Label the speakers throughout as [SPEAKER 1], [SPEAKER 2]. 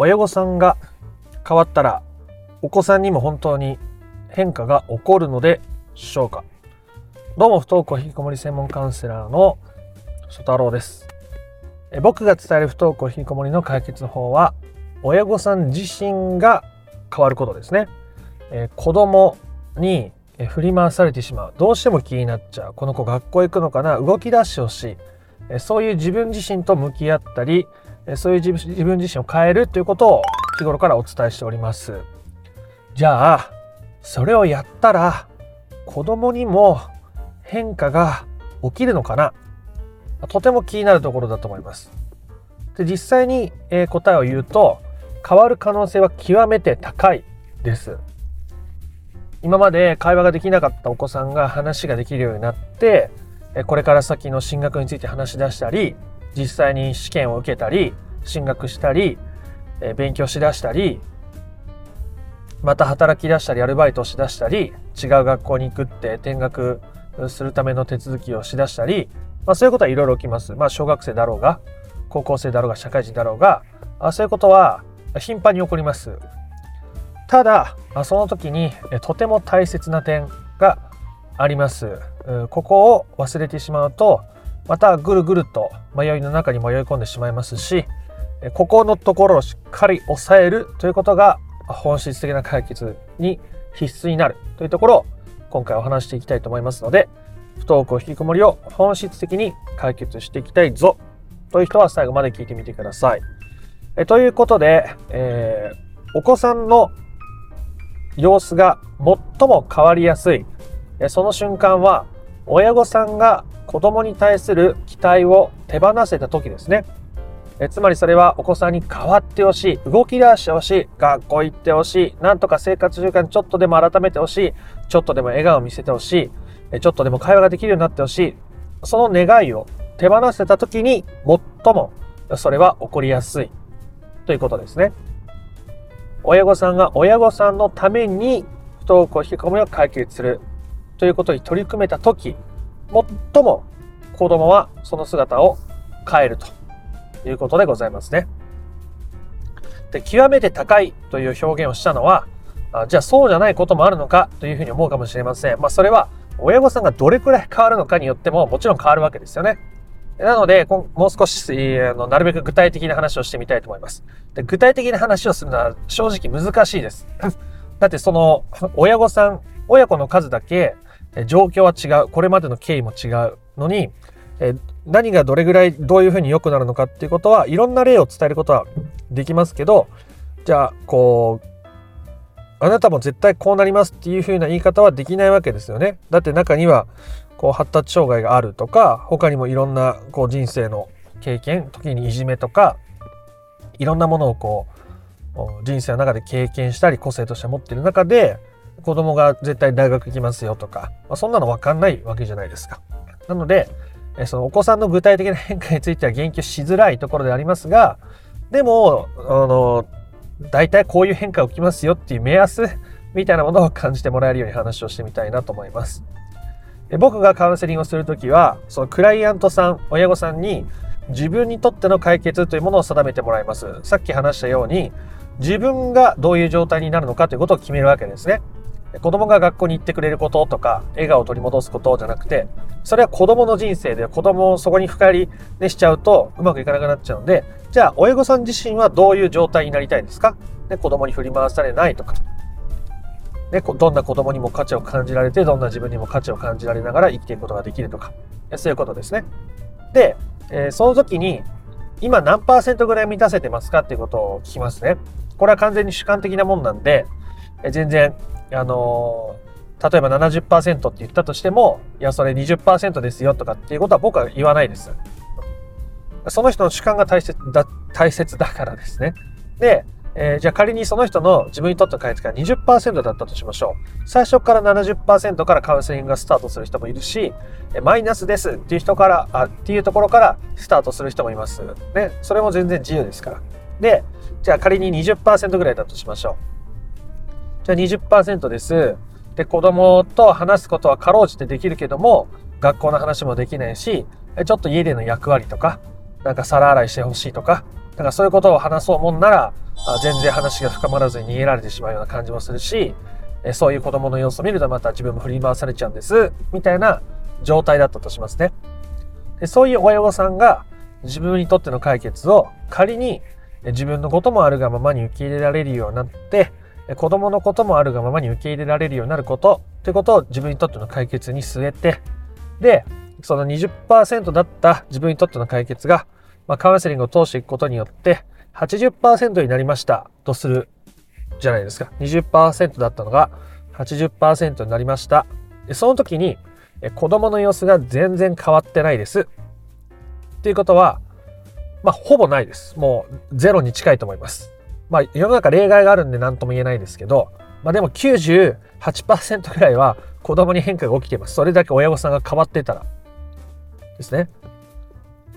[SPEAKER 1] 親御さんが変わったらお子さんにも本当に変化が起こるのでしょうか。どうも不登校引きこもり専門カウンセラーの曽太郎です。僕が伝える不登校引きこもりの解決法は親御さん自身が変わることですね、え子供に振り回されてしまう。どうしても気になっちゃう。この子学校行くのかな？動き出してほしい。そういう自分自身と向き合ったりそういう自分自身を変えるということを日頃からお伝えしております。じゃあそれをやったら子供にも変化が起きるのかな？とても気になるところだと思います。で実際に、答えを言うと変わる可能性は極めて高いです。今まで会話ができなかったお子さんが話ができるようになってこれから先の進学について話し出したり実際に試験を受けたり進学したり勉強しだしたりまた働き出したりアルバイトをしだしたり違う学校に行くって転学するための手続きをしだしたり、まあ、そういうことはいろいろ起きます。まあ、小学生だろうが高校生だろうが社会人だろうがあそういうことは頻繁に起こります。ただその時にとても大切な点があります。ここを忘れてしまうとまたぐるぐると迷いの中に迷い込んでしまいますしここのところをしっかり抑えるということが本質的な解決に必須になるというところを今回お話していきたいと思いますので不登校引きこもりを本質的に解決していきたいぞという人は最後まで聞いてみてください。えということで、えー、お子さんの様子が最も変わりやすいその瞬間は親御さんが子供に対する期待を手放せた時ですね。えつまりそれはお子さんに変わってほしい動き出してほしい学校行ってほしいなんとか生活習慣ちょっとでも改めてほしいちょっとでも笑顔を見せてほしいちょっとでも会話ができるようになってほしいその願いを手放せた時に最もそれは起こりやすいということですね親御さんが親御さんのために不登校引きこもりを解決するということに取り組めた時最も子供はその姿を変えるということでございますね。で、極めて高いという表現をしたのは、あじゃあそうじゃないこともあるのかというふうに思うかもしれません。まあそれは親御さんがどれくらい変わるのかによってももちろん変わるわけですよね。なので、もう少し、あの、なるべく具体的な話をしてみたいと思います。で具体的な話をするのは正直難しいです。だってその、親御さん、親子の数だけ状況は違う。これまでの経緯も違うのに、何がどれぐらいどういうふうに良くなるのかっていうことはいろんな例を伝えることはできますけどじゃあこうあなたも絶対こうなりますっていうふうな言い方はできないわけですよね。だって中にはこう発達障害があるとか他にもいろんなこう人生の経験時にいじめとかいろんなものをこう人生の中で経験したり個性として持っている中で子供が絶対大学行きますよとか、まあ、そんなの分かんないわけじゃないですか。なのでそのお子さんの具体的な変化については言及しづらいところでありますが、でも、あの、大体こういう変化起きますよっていう目安 みたいなものを感じてもらえるように話をしてみたいなと思います。で僕がカウンセリングをするときは、そのクライアントさん、親御さんに自分にとっての解決というものを定めてもらいます。さっき話したように、自分がどういう状態になるのかということを決めるわけですね。子供が学校に行ってくれることとか、笑顔を取り戻すことじゃなくて、それは子供の人生で子供をそこに深入り、ね、しちゃうとうまくいかなくなっちゃうんで、じゃあ親御さん自身はどういう状態になりたいんですか？ね、子供に振り回されないとか、ね、どんな子供にも価値を感じられて、どんな自分にも価値を感じられながら生きていくことができるとか、そういうことですね。で、えー、その時に、今何パーセントぐらい満たせてますかっていうことを聞きますね。これは完全に主観的なもんなんで、え全然あの例えば70%って言ったとしても、いや、それ20%ですよとかっていうことは僕は言わないです。その人の主観が大切だ、大切だからですね。で、えー、じゃあ仮にその人の自分にとっての開発が20%だったとしましょう。最初から70%からカウンセリングがスタートする人もいるし、マイナスですっていう人から、あっていうところからスタートする人もいます。ね。それも全然自由ですから。で、じゃあ仮に20%ぐらいだとしましょう。じゃあ20%です。で、子供と話すことはかろうじてできるけども、学校の話もできないし、ちょっと家での役割とか、なんか皿洗いしてほしいとか、だかそういうことを話そうもんなら、全然話が深まらずに逃げられてしまうような感じもするし、そういう子供の様子を見るとまた自分も振り回されちゃうんです、みたいな状態だったとしますね。でそういう親御さんが自分にとっての解決を仮に自分のこともあるがままに受け入れられるようになって、子供のこともあるがままに受け入れられるようになることってことを自分にとっての解決に据えて、で、その20%だった自分にとっての解決が、まあ、カウンセリングを通していくことによって80%になりましたとするじゃないですか。20%だったのが80%になりました。その時に子供の様子が全然変わってないです。っていうことは、まあ、ほぼないです。もうゼロに近いと思います。まあ、世の中例外があるんで何とも言えないですけど、まあ、でも98%ぐらいは子供に変化が起きています。それだけ親御さんが変わってたら。ですね。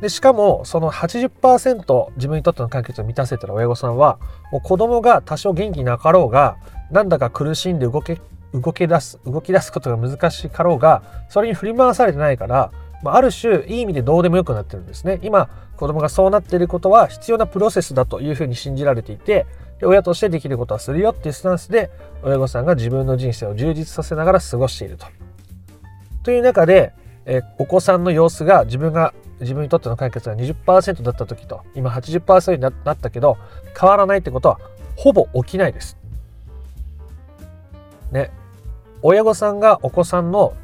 [SPEAKER 1] でしかもその80%自分にとっての解決を満たせたら親御さんはもう子供が多少元気なかろうがなんだか苦しんで動け動き出す動き出すことが難しかろうがそれに振り回されてないからまあ、ある種いい意味でどうでもよくなってるんですね今子供がそうなっていることは必要なプロセスだというふうに信じられていてで親としてできることはするよっていうスタンスで親御さんが自分の人生を充実させながら過ごしていると。という中で、えお子さんの様子が自分が自分にとっての解決が20%だった時と今80%になったけど変わらないってことはほぼ起きないです。ね。親御さんがお子さんの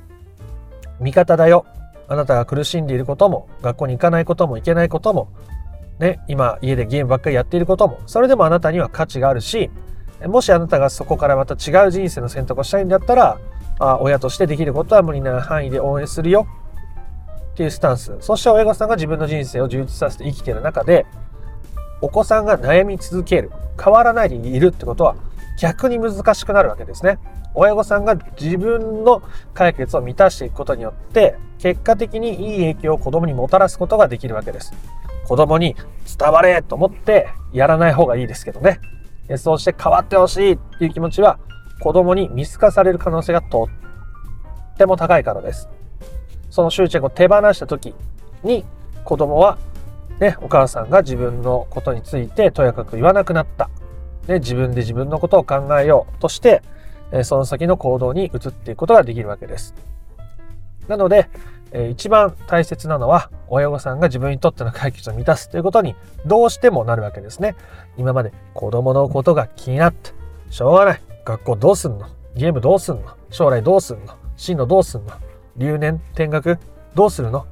[SPEAKER 1] 味方だよあなたが苦しんでいることも、学校に行かないことも、行けないことも、ね、今家でゲームばっかりやっていることも、それでもあなたには価値があるし、もしあなたがそこからまた違う人生の選択をしたいんだったら、あ親としてできることは無理な範囲で応援するよっていうスタンス。そして親御さんが自分の人生を充実させて生きている中で、お子さんが悩み続ける、変わらないでいるってことは逆に難しくなるわけですね。親御さんが自分の解決を満たしていくことによって結果的にいい影響を子供にもたらすことができるわけです。子供に伝われと思ってやらない方がいいですけどね。そうして変わってほしいっていう気持ちは子供に見透かされる可能性がとっても高いからです。その執着を手放した時に子供はね、お母さんが自分のことについてとやかく言わなくなった。で、自分で自分のことを考えようとして、その先の行動に移っていくことができるわけです。なので、一番大切なのは親御さんが自分にとっての解決を満たすということにどうしてもなるわけですね。今まで子供のことが気になって、しょうがない。学校どうすんの？ゲームどうすんの？将来どうすんの？進路どうすんの？留年転学？どうするの？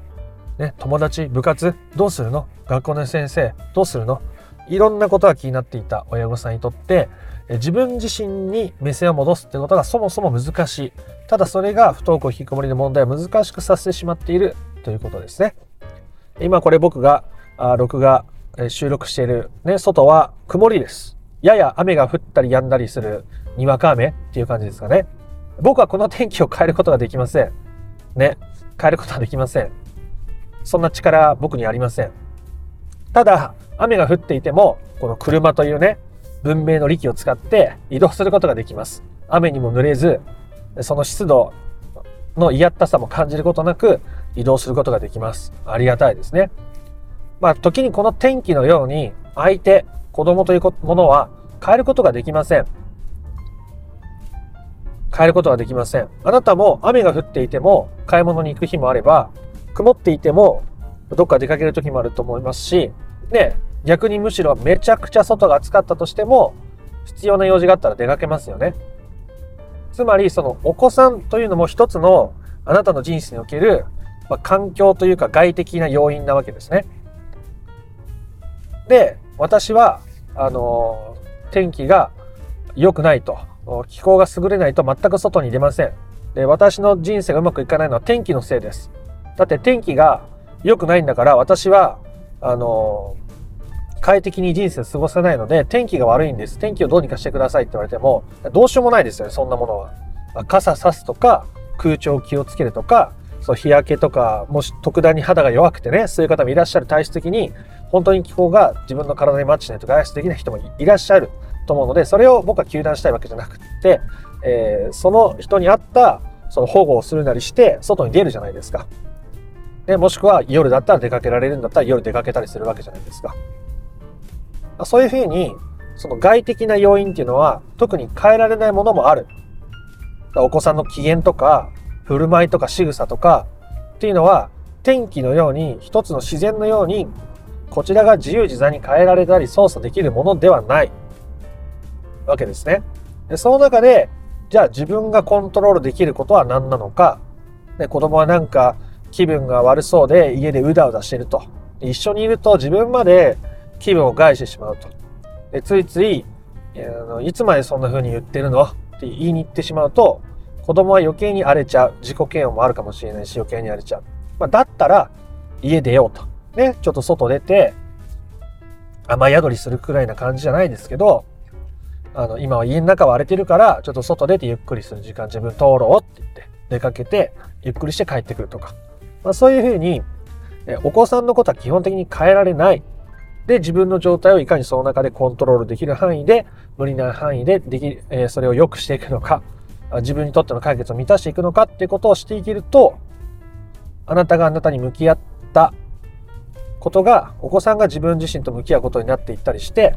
[SPEAKER 1] ね、友達部活？どうするの？学校の先生？どうするの？いろんなことが気になっていた親御さんにとって自分自身に目線を戻すってことがそもそも難しい。ただそれが不登校引きこもりの問題を難しくさせてしまっているということですね。今これ僕が録画収録している、ね、外は曇りです。やや雨が降ったり止んだりするにわか雨っていう感じですかね。僕はこの天気を変えることができません。ね。変えることはできません。そんな力僕にありません。ただ、雨が降っていても、この車というね、文明の力を使って移動することができます。雨にも濡れず、その湿度の嫌ったさも感じることなく移動することができます。ありがたいですね。まあ、時にこの天気のように相手、子供というものは変えることができません。変えることはできません。あなたも雨が降っていても買い物に行く日もあれば、曇っていてもどっか出かける時もあると思いますし、ね、逆にむしろめちゃくちゃ外が暑かったとしても、必要な用事があったら出かけますよね。つまり、そのお子さんというのも一つのあなたの人生における、まあ、環境というか外的な要因なわけですね。で、私は、あの、天気が良くないと、気候が優れないと全く外に出ません。で、私の人生がうまくいかないのは天気のせいです。だって天気が良くないんだから私は、あの、快適に人生過ごせないので、天気が悪いんです。天気をどうにかしてくださいって言われても、どうしようもないですよね、そんなものは。傘さすとか、空調気をつけるとか、そう日焼けとか、もし特段に肌が弱くてね、そういう方もいらっしゃる体質的に、本当に気候が自分の体にマッチしないと外出できない人もいらっしゃると思うので、それを僕は糾弾したいわけじゃなくて、えー、その人に合ったその保護をするなりして、外に出るじゃないですか。でもしくは夜だったら出かけられるんだったら夜出かけたりするわけじゃないですか。そういうふうにその外的な要因っていうのは特に変えられないものもある。お子さんの機嫌とか振る舞いとか仕草とかっていうのは天気のように一つの自然のようにこちらが自由自在に変えられたり操作できるものではないわけですね。でその中でじゃあ自分がコントロールできることは何なのかで子供はなんか気分が悪そうで家でうだうだしてると一緒にいると自分まで気分を害してしまうと。でついついいつまでそんな風に言ってるの？って言いに行ってしまうと子供は余計に荒れちゃう。自己嫌悪もあるかもしれないし余計に荒れちゃう、まあ、だったら家出ようと。ねちょっと外出て雨宿りするくらいな感じじゃないですけどあの今は家の中は荒れてるからちょっと外出てゆっくりする。時間自分通ろうって言って出かけてゆっくりして帰ってくるとか、まあ、そういうふうにお子さんのことは基本的に変えられない。で、自分の状態をいかにその中でコントロールできる範囲で、無理な範囲ででき、えー、それを良くしていくのか、自分にとっての解決を満たしていくのかっていうことをしていけると、あなたがあなたに向き合ったことが、お子さんが自分自身と向き合うことになっていったりして、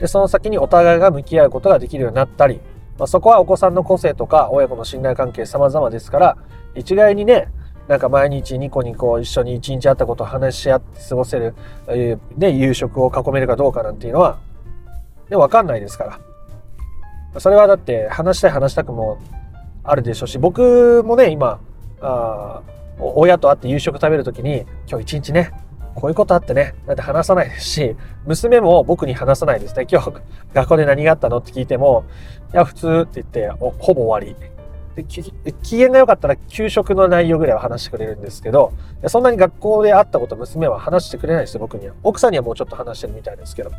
[SPEAKER 1] で、その先にお互いが向き合うことができるようになったり、まあ、そこはお子さんの個性とか親子の信頼関係様々ですから、一概にね、なんか毎日ニコニコ一緒に一日会ったことを話し合って過ごせる、えー、で、夕食を囲めるかどうかなんていうのは、で、わかんないですから。それはだって話したい話したくもあるでしょうし、僕もね、今、あ親と会って夕食食べるときに、今日一日ね、こういうことあってね、だって話さないですし、娘も僕に話さないですね。今日学校で何があったのって聞いても、いや、普通って言って、ほぼ終わり。で機嫌が良かったら給食の内容ぐらいは話してくれるんですけど、そんなに学校で会ったこと娘は話してくれないですよ、僕には。奥さんにはもうちょっと話してるみたいですけど。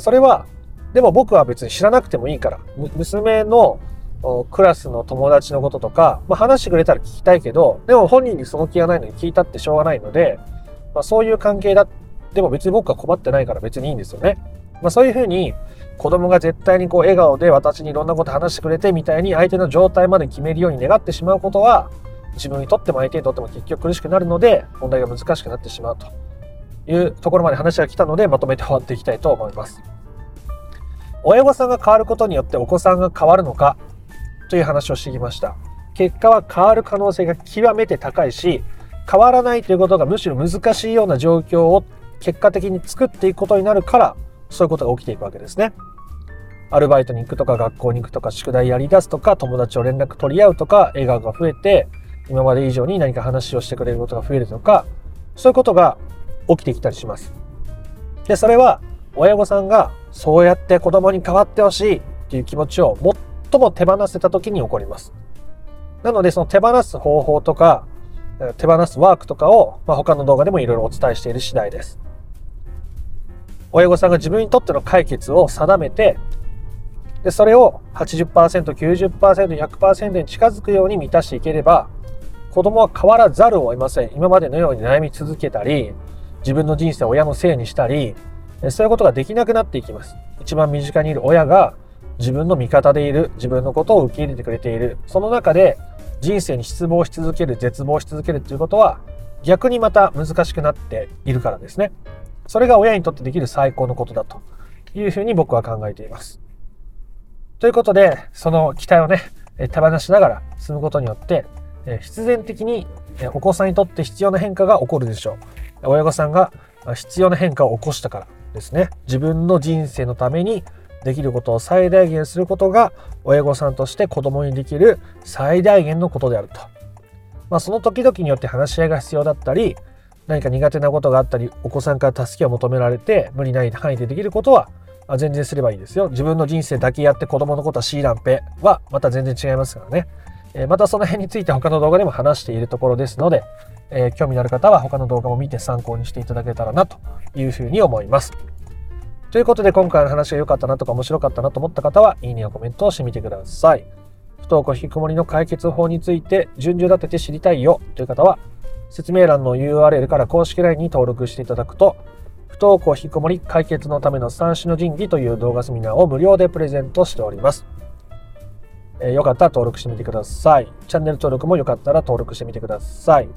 [SPEAKER 1] それは、でも僕は別に知らなくてもいいから、娘のクラスの友達のこととか、まあ、話してくれたら聞きたいけど、でも本人にその気がないのに聞いたってしょうがないので、まあ、そういう関係だ。でも別に僕は困ってないから別にいいんですよね。まあ、そういうふうに子供が絶対にこう笑顔で私にいろんなこと話してくれてみたいに相手の状態まで決めるように願ってしまうことは自分にとっても相手にとっても結局苦しくなるので問題が難しくなってしまうというところまで話が来たのでまとめて終わっていきたいと思います。親御さんが変わることによってお子さんが変わるのかという話をしてきました。結果は変わる可能性が極めて高いし変わらないということがむしろ難しいような状況を結果的に作っていくことになるからそういうことが起きていくわけですね。アルバイトに行くとか学校に行くとか宿題やり出すとか友達を連絡取り合うとか笑顔が増えて今まで以上に何か話をしてくれることが増えるとかそういうことが起きてきたりします。で、それは親御さんがそうやって子供に変わってほしいっていう気持ちを最も手放せた時に起こります。なのでその手放す方法とか手放すワークとかを、まあ、他の動画でもいろいろお伝えしている次第です。親御さんが自分にとっての解決を定めて、で、それを80%、90%、100%に近づくように満たしていければ、子供は変わらざるを得ません。今までのように悩み続けたり、自分の人生を親のせいにしたり、そういうことができなくなっていきます。一番身近にいる親が自分の味方でいる、自分のことを受け入れてくれている。その中で人生に失望し続ける、絶望し続けるということは、逆にまた難しくなっているからですね。それが親にとってできる最高のことだというふうに僕は考えています。ということで、その期待をね、手放しながら進むことによって、必然的にお子さんにとって必要な変化が起こるでしょう。親御さんが必要な変化を起こしたからですね。自分の人生のためにできることを最大限することが親御さんとして子供にできる最大限のことであると。まあ、その時々によって話し合いが必要だったり、何か苦手なことがあったりお子さんから助けを求められて無理ない範囲でできることは全然すればいいですよ。自分の人生だけやって子供のことは C ランペはまた全然違いますからね、えまたその辺について他の動画でも話しているところですので、えー、興味のある方は他の動画も見て参考にしていただけたらなというふうに思います。ということで今回の話が良かったなとか面白かったなと思った方はいいねやコメントをしてみてください。不登校引きこもりの解決法について順序立てて知りたいよという方は説明欄の URL から公式 LINE に登録していただくと、不登校引きこもり解決のための三種の神器という動画セミナーを無料でプレゼントしております。えー、よかったら登録してみてください。チャンネル登録もよかったら登録してみてください。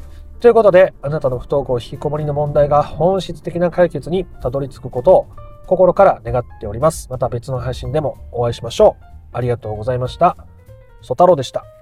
[SPEAKER 1] ということで、あなたの不登校引きこもりの問題が本質的な解決にたどり着くことを心から願っております。また別の配信でもお会いしましょう。ありがとうございました。ソ太郎でした。